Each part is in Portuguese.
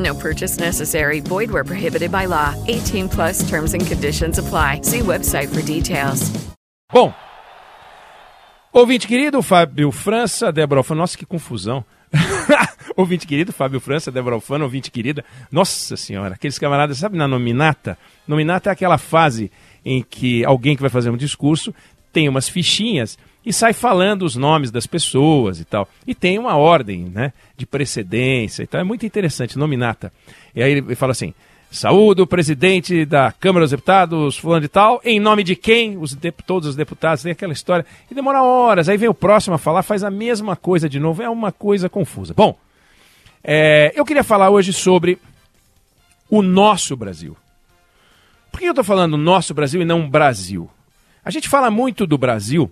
No purchase necessary. Void where prohibited by law. 18 plus terms and conditions apply. See website for details. Bom, ouvinte querido, Fábio França, Débora Alfano, nossa, que confusão. ouvinte querido, Fábio França, Débora Alfano, ouvinte querida. Nossa senhora, aqueles camaradas, sabe na nominata? Nominata é aquela fase em que alguém que vai fazer um discurso tem umas fichinhas e sai falando os nomes das pessoas e tal. E tem uma ordem né, de precedência e tal. É muito interessante, nominata. E aí ele fala assim: Saúde o presidente da Câmara dos Deputados, fulano de tal, em nome de quem? Os todos os deputados, tem aquela história. E demora horas, aí vem o próximo a falar, faz a mesma coisa de novo, é uma coisa confusa. Bom, é, eu queria falar hoje sobre o nosso Brasil. Por que eu estou falando nosso Brasil e não Brasil? A gente fala muito do Brasil,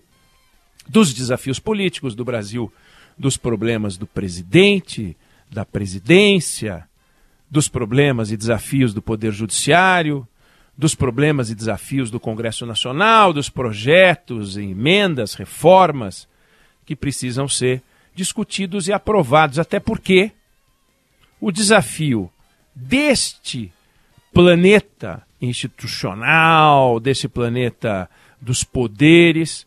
dos desafios políticos do Brasil, dos problemas do presidente, da presidência, dos problemas e desafios do Poder Judiciário, dos problemas e desafios do Congresso Nacional, dos projetos, emendas, reformas que precisam ser discutidos e aprovados, até porque o desafio deste planeta institucional, desse planeta dos poderes,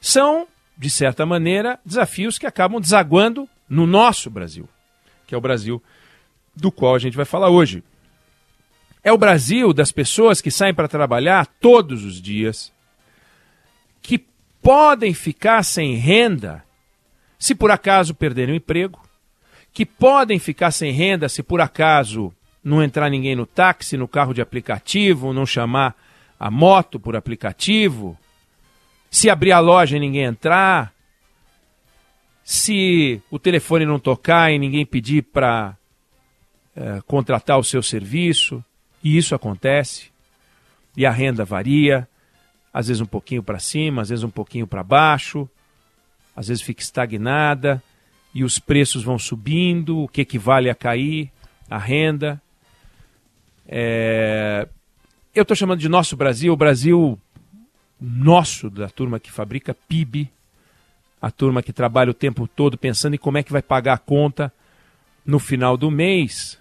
são, de certa maneira, desafios que acabam desaguando no nosso Brasil, que é o Brasil do qual a gente vai falar hoje. É o Brasil das pessoas que saem para trabalhar todos os dias, que podem ficar sem renda se por acaso perderem o emprego, que podem ficar sem renda se por acaso não entrar ninguém no táxi, no carro de aplicativo, não chamar a moto por aplicativo, se abrir a loja e ninguém entrar, se o telefone não tocar e ninguém pedir para é, contratar o seu serviço, e isso acontece, e a renda varia, às vezes um pouquinho para cima, às vezes um pouquinho para baixo, às vezes fica estagnada, e os preços vão subindo, o que equivale a cair, a renda. É... Eu estou chamando de nosso Brasil, o Brasil nosso, da turma que fabrica PIB, a turma que trabalha o tempo todo pensando em como é que vai pagar a conta no final do mês,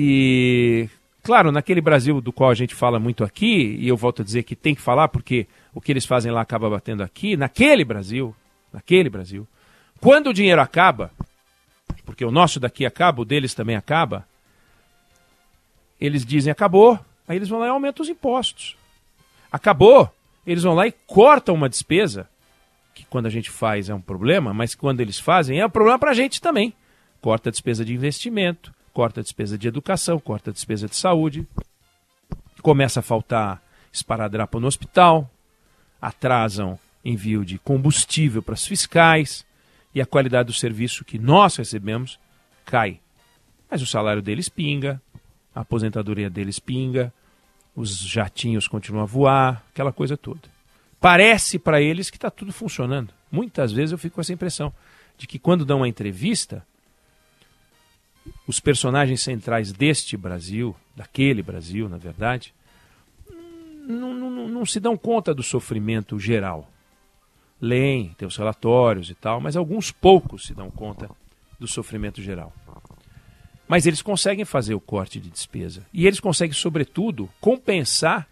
e, claro, naquele Brasil do qual a gente fala muito aqui, e eu volto a dizer que tem que falar porque o que eles fazem lá acaba batendo aqui, naquele Brasil, naquele Brasil, quando o dinheiro acaba, porque o nosso daqui acaba, o deles também acaba, eles dizem acabou, aí eles vão lá e aumentam os impostos. Acabou, eles vão lá e cortam uma despesa, que quando a gente faz é um problema, mas quando eles fazem é um problema para a gente também. Corta a despesa de investimento, corta a despesa de educação, corta a despesa de saúde, começa a faltar esparadrapo no hospital, atrasam envio de combustível para os fiscais e a qualidade do serviço que nós recebemos cai. Mas o salário deles pinga, a aposentadoria deles pinga, os jatinhos continuam a voar, aquela coisa toda. Parece para eles que está tudo funcionando. Muitas vezes eu fico com essa impressão de que quando dão uma entrevista, os personagens centrais deste Brasil, daquele Brasil, na verdade, não, não, não se dão conta do sofrimento geral. Leem, têm os relatórios e tal, mas alguns poucos se dão conta do sofrimento geral. Mas eles conseguem fazer o corte de despesa. E eles conseguem, sobretudo, compensar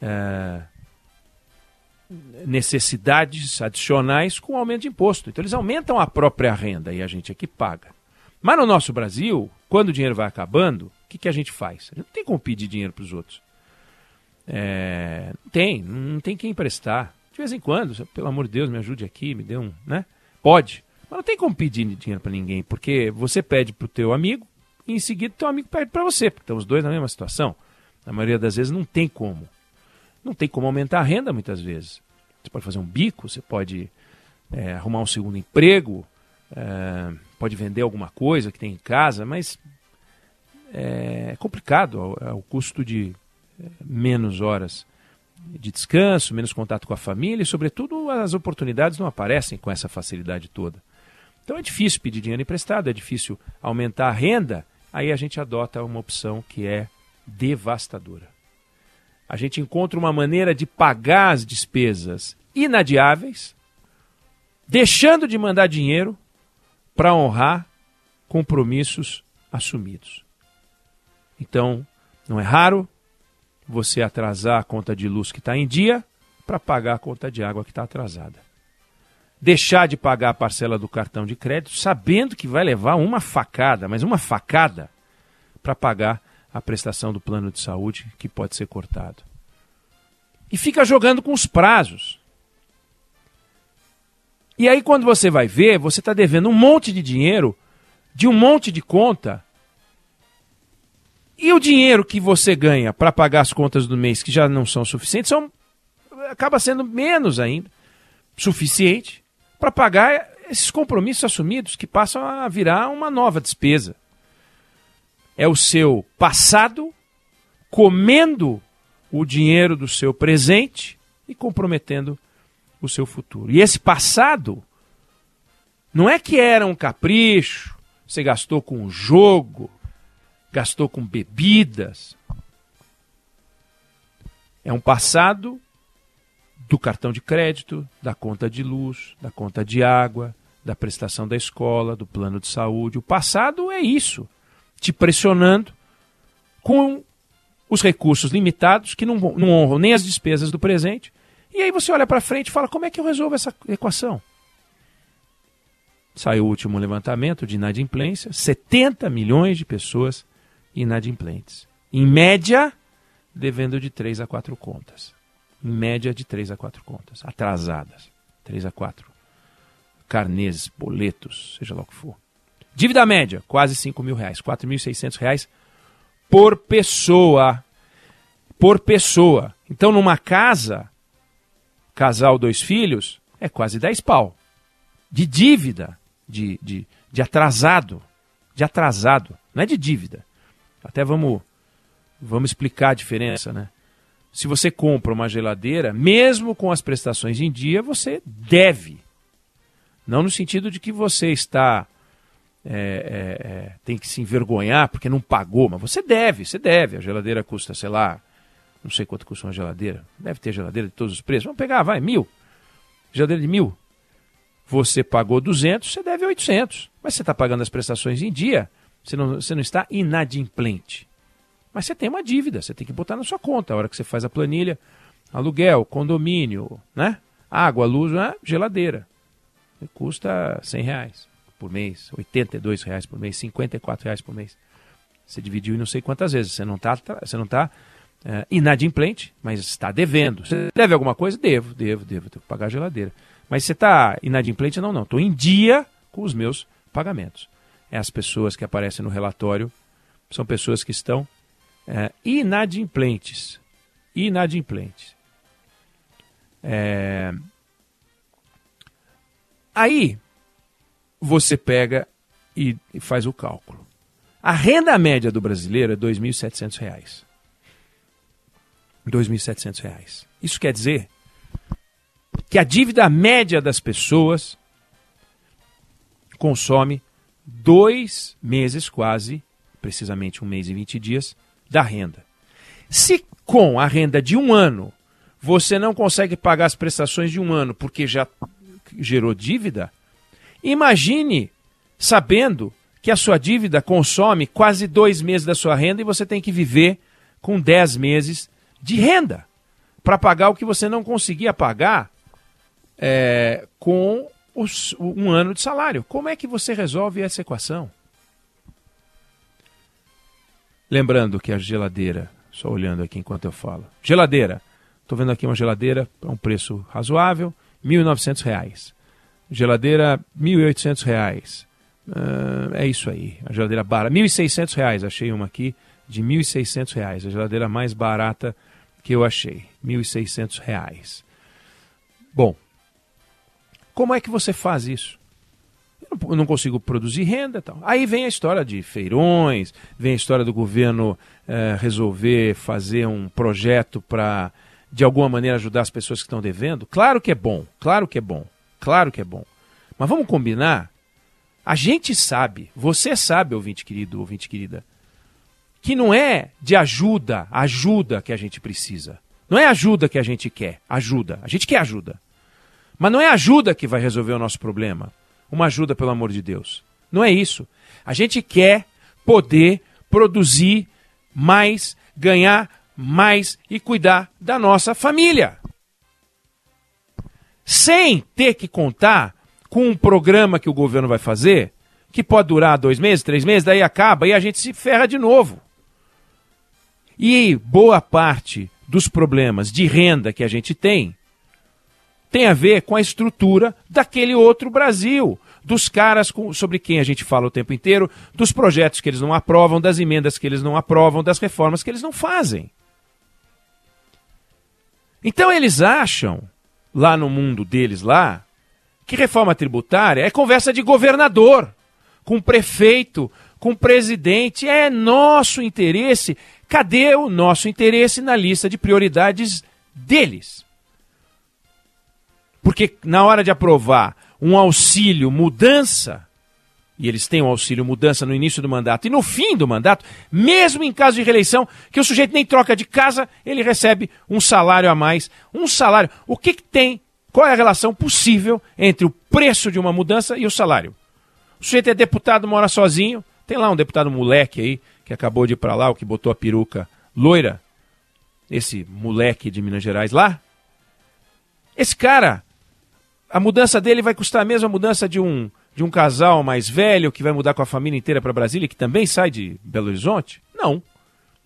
é, necessidades adicionais com aumento de imposto. Então eles aumentam a própria renda e a gente aqui paga. Mas no nosso Brasil, quando o dinheiro vai acabando, o que, que a gente faz? A gente não tem como pedir dinheiro para os outros. É, não tem, não tem quem emprestar. De vez em quando, pelo amor de Deus, me ajude aqui, me dê um, né? Pode, mas não tem como pedir dinheiro para ninguém, porque você pede para o teu amigo e em seguida teu amigo pede para você, porque estão os dois na mesma situação. Na maioria das vezes não tem como. Não tem como aumentar a renda muitas vezes. Você pode fazer um bico, você pode é, arrumar um segundo emprego, é, pode vender alguma coisa que tem em casa, mas é complicado é o custo de é, menos horas de descanso, menos contato com a família e, sobretudo, as oportunidades não aparecem com essa facilidade toda. Então é difícil pedir dinheiro emprestado, é difícil aumentar a renda, aí a gente adota uma opção que é devastadora. A gente encontra uma maneira de pagar as despesas inadiáveis, deixando de mandar dinheiro para honrar compromissos assumidos. Então, não é raro você atrasar a conta de luz que está em dia para pagar a conta de água que está atrasada. Deixar de pagar a parcela do cartão de crédito sabendo que vai levar uma facada, mas uma facada, para pagar a prestação do plano de saúde que pode ser cortado. E fica jogando com os prazos. E aí, quando você vai ver, você está devendo um monte de dinheiro de um monte de conta e o dinheiro que você ganha para pagar as contas do mês, que já não são suficientes, são, acaba sendo menos ainda suficiente para pagar esses compromissos assumidos que passam a virar uma nova despesa. É o seu passado comendo o dinheiro do seu presente e comprometendo o seu futuro. E esse passado não é que era um capricho, você gastou com jogo, gastou com bebidas. É um passado do cartão de crédito, da conta de luz, da conta de água, da prestação da escola, do plano de saúde. O passado é isso, te pressionando com os recursos limitados que não, não honram nem as despesas do presente. E aí você olha para frente e fala: como é que eu resolvo essa equação? Saiu o último levantamento de inadimplência: 70 milhões de pessoas inadimplentes. Em média, devendo de 3 a 4 contas. Média, de 3 a 4 contas. Atrasadas. 3 a 4. Carnês, boletos, seja lá o que for. Dívida média, quase 5 mil reais. 4.600 reais por pessoa. Por pessoa. Então, numa casa, casal, dois filhos, é quase 10 pau. De dívida, de, de, de atrasado. De atrasado. Não é de dívida. Até vamos, vamos explicar a diferença, né? Se você compra uma geladeira, mesmo com as prestações em dia, você deve. Não no sentido de que você está. É, é, é, tem que se envergonhar porque não pagou, mas você deve, você deve. A geladeira custa, sei lá, não sei quanto custa uma geladeira. Deve ter geladeira de todos os preços. Vamos pegar, vai, mil. Geladeira de mil. Você pagou 200, você deve 800. Mas você está pagando as prestações em dia, você não, você não está inadimplente. Mas você tem uma dívida, você tem que botar na sua conta. A hora que você faz a planilha, aluguel, condomínio, né? Água, luz, né? geladeira. Custa 100 reais por mês, 82 reais por mês, 54 reais por mês. Você dividiu em não sei quantas vezes. Você não está você não tá, é, inadimplente, mas está devendo. Você deve alguma coisa? Devo, devo, devo. Tenho que pagar a geladeira. Mas você está inadimplente? Não, não. Estou em dia com os meus pagamentos é as pessoas que aparecem no relatório, são pessoas que estão é, inadimplentes. Inadimplentes. É... Aí você pega e, faz o cálculo. A renda média do brasileiro é R$ 2.700. R$ 2.700. Isso quer dizer que a dívida média das pessoas consome dois meses quase, precisamente um mês e 20 dias, da renda. Se com a renda de um ano você não consegue pagar as prestações de um ano porque já gerou dívida, imagine sabendo que a sua dívida consome quase dois meses da sua renda e você tem que viver com dez meses de renda para pagar o que você não conseguia pagar é, com os, um ano de salário. Como é que você resolve essa equação? Lembrando que a geladeira Só olhando aqui enquanto eu falo. Geladeira. Estou vendo aqui uma geladeira a um preço razoável, R$ 1.900. Geladeira, R$ 1.800. Uh, é isso aí. A geladeira barata. R$ 1.600. Achei uma aqui de R$ 1.600. A geladeira mais barata que eu achei. R$ 1.600. Bom, como é que você faz isso? Eu não consigo produzir renda tal. Aí vem a história de feirões, vem a história do governo eh, resolver fazer um projeto para, de alguma maneira, ajudar as pessoas que estão devendo. Claro que é bom, claro que é bom, claro que é bom. Mas vamos combinar? A gente sabe, você sabe, ouvinte querido, ouvinte querida, que não é de ajuda, ajuda que a gente precisa. Não é ajuda que a gente quer, ajuda. A gente quer ajuda. Mas não é ajuda que vai resolver o nosso problema uma ajuda, pelo amor de Deus. Não é isso. A gente quer poder produzir mais, ganhar mais e cuidar da nossa família. Sem ter que contar com um programa que o governo vai fazer, que pode durar dois meses, três meses, daí acaba e a gente se ferra de novo. E boa parte dos problemas de renda que a gente tem tem a ver com a estrutura daquele outro Brasil, dos caras com, sobre quem a gente fala o tempo inteiro, dos projetos que eles não aprovam, das emendas que eles não aprovam, das reformas que eles não fazem. Então eles acham, lá no mundo deles lá, que reforma tributária é conversa de governador, com prefeito, com presidente, é nosso interesse. Cadê o nosso interesse na lista de prioridades deles? Porque na hora de aprovar um auxílio mudança, e eles têm um auxílio mudança no início do mandato e no fim do mandato, mesmo em caso de reeleição, que o sujeito nem troca de casa, ele recebe um salário a mais. Um salário. O que, que tem? Qual é a relação possível entre o preço de uma mudança e o salário? O sujeito é deputado, mora sozinho. Tem lá um deputado moleque aí, que acabou de ir para lá, o que botou a peruca loira. Esse moleque de Minas Gerais lá. Esse cara a mudança dele vai custar a mesma mudança de um, de um casal mais velho que vai mudar com a família inteira para Brasília, que também sai de Belo Horizonte? Não.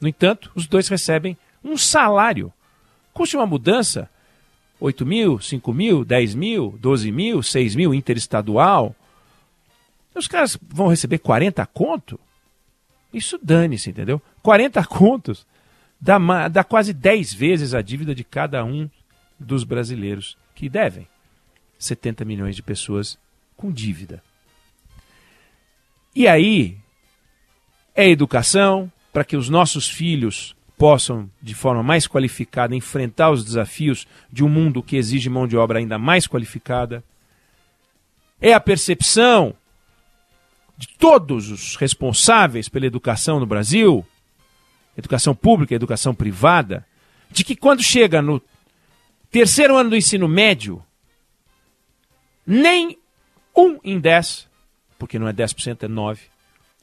No entanto, os dois recebem um salário. Custa uma mudança 8 mil, 5 mil, 10 mil, 12 mil, 6 mil interestadual. Os caras vão receber 40 conto? Isso dane-se, entendeu? 40 contos dá, dá quase 10 vezes a dívida de cada um dos brasileiros que devem. 70 milhões de pessoas com dívida. E aí é educação para que os nossos filhos possam, de forma mais qualificada, enfrentar os desafios de um mundo que exige mão de obra ainda mais qualificada. É a percepção de todos os responsáveis pela educação no Brasil, educação pública, educação privada, de que quando chega no terceiro ano do ensino médio, nem um em dez, porque não é 10%, é 9%,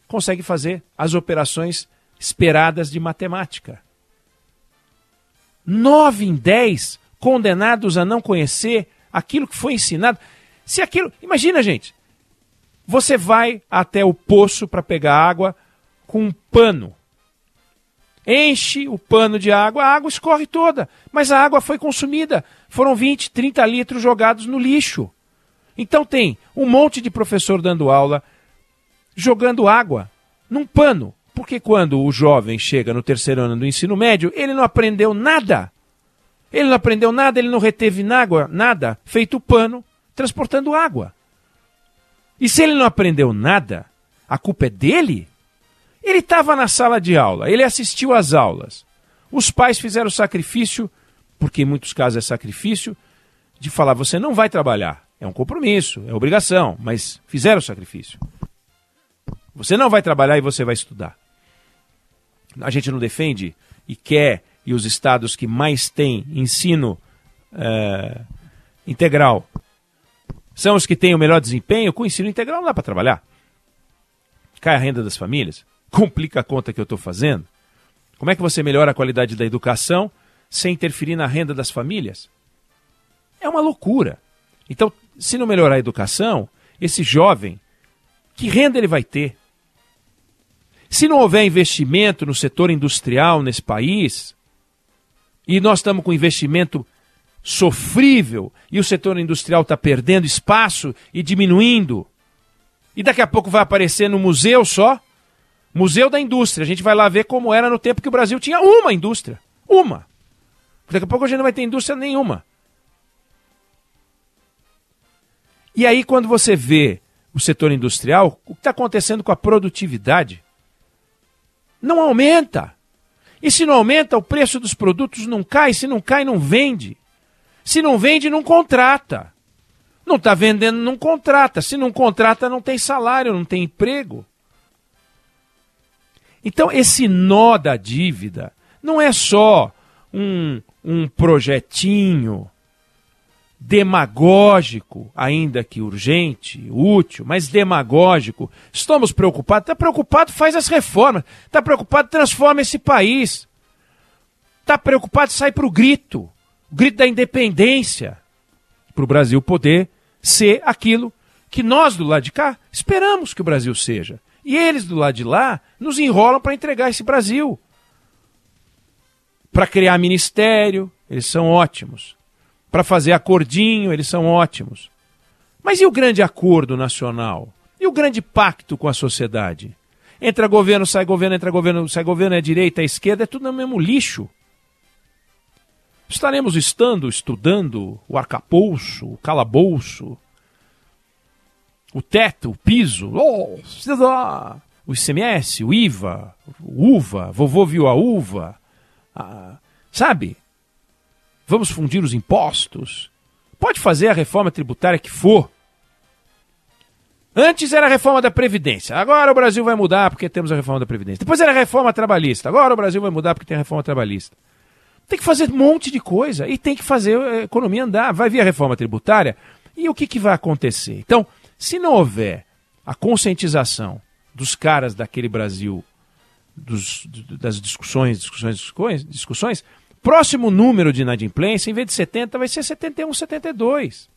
consegue fazer as operações esperadas de matemática. Nove em dez condenados a não conhecer aquilo que foi ensinado. Se aquilo. Imagina, gente. Você vai até o poço para pegar água com um pano. Enche o pano de água, a água escorre toda. Mas a água foi consumida. Foram 20, 30 litros jogados no lixo. Então tem um monte de professor dando aula, jogando água num pano. Porque quando o jovem chega no terceiro ano do ensino médio, ele não aprendeu nada. Ele não aprendeu nada, ele não reteve água, nada, feito pano, transportando água. E se ele não aprendeu nada, a culpa é dele? Ele estava na sala de aula, ele assistiu às aulas. Os pais fizeram sacrifício, porque em muitos casos é sacrifício, de falar: você não vai trabalhar. É um compromisso, é obrigação, mas fizeram o sacrifício. Você não vai trabalhar e você vai estudar. A gente não defende e quer, e os estados que mais têm ensino é, integral são os que têm o melhor desempenho. Com ensino integral não dá para trabalhar. Cai a renda das famílias, complica a conta que eu estou fazendo. Como é que você melhora a qualidade da educação sem interferir na renda das famílias? É uma loucura. Então, se não melhorar a educação, esse jovem, que renda ele vai ter? Se não houver investimento no setor industrial nesse país, e nós estamos com investimento sofrível, e o setor industrial está perdendo espaço e diminuindo, e daqui a pouco vai aparecer no museu só Museu da Indústria. A gente vai lá ver como era no tempo que o Brasil tinha uma indústria. Uma. Daqui a pouco a gente não vai ter indústria nenhuma. E aí, quando você vê o setor industrial, o que está acontecendo com a produtividade? Não aumenta. E se não aumenta, o preço dos produtos não cai. Se não cai, não vende. Se não vende, não contrata. Não está vendendo, não contrata. Se não contrata, não tem salário, não tem emprego. Então, esse nó da dívida não é só um, um projetinho demagógico, ainda que urgente, útil, mas demagógico. Estamos preocupados? Está preocupado? Faz as reformas. Está preocupado? Transforma esse país. Está preocupado? Sai para o grito o grito da independência para o Brasil poder ser aquilo que nós do lado de cá esperamos que o Brasil seja. E eles do lado de lá nos enrolam para entregar esse Brasil. Para criar ministério, eles são ótimos. Para fazer acordinho, eles são ótimos. Mas e o grande acordo nacional? E o grande pacto com a sociedade? Entra governo, sai governo, entra governo, sai governo, é direita, é esquerda, é tudo no mesmo lixo. Estaremos estando, estudando o arcabouço, o calabouço, o teto, o piso, oh, o ICMS, o IVA, o UVA, vovô viu a uva, sabe? Vamos fundir os impostos. Pode fazer a reforma tributária que for. Antes era a reforma da Previdência, agora o Brasil vai mudar porque temos a reforma da Previdência. Depois era a reforma trabalhista, agora o Brasil vai mudar porque tem a reforma trabalhista. Tem que fazer um monte de coisa e tem que fazer a economia andar. Vai vir a reforma tributária e o que, que vai acontecer? Então, se não houver a conscientização dos caras daquele Brasil, dos, das discussões, discussões, discussões, discussões, próximo número de inadimplência, em vez de 70, vai ser 71, 72.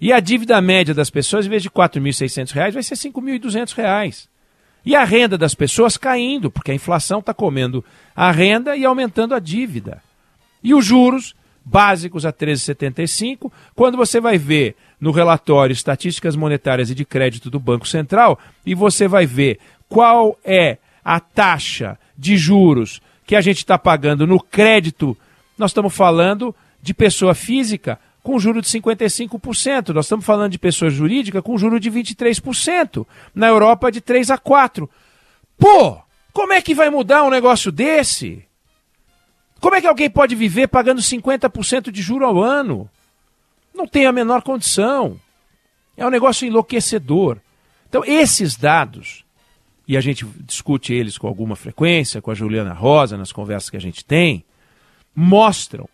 E a dívida média das pessoas, em vez de R$ 4.600, vai ser R$ 5.200. E a renda das pessoas caindo, porque a inflação está comendo a renda e aumentando a dívida. E os juros básicos a 13,75. Quando você vai ver no relatório Estatísticas Monetárias e de Crédito do Banco Central e você vai ver qual é a taxa de juros que a gente está pagando no crédito, nós estamos falando de pessoa física com juro de 55%. Nós estamos falando de pessoa jurídica com juro de 23%. Na Europa, de 3 a 4%. Pô, como é que vai mudar um negócio desse? Como é que alguém pode viver pagando 50% de juro ao ano? Não tem a menor condição. É um negócio enlouquecedor. Então, esses dados, e a gente discute eles com alguma frequência, com a Juliana Rosa, nas conversas que a gente tem, mostram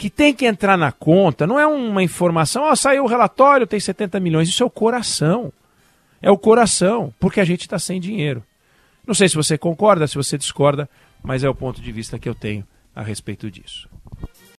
que tem que entrar na conta, não é uma informação, ó, saiu o relatório, tem 70 milhões, isso é o coração. É o coração, porque a gente está sem dinheiro. Não sei se você concorda, se você discorda, mas é o ponto de vista que eu tenho a respeito disso.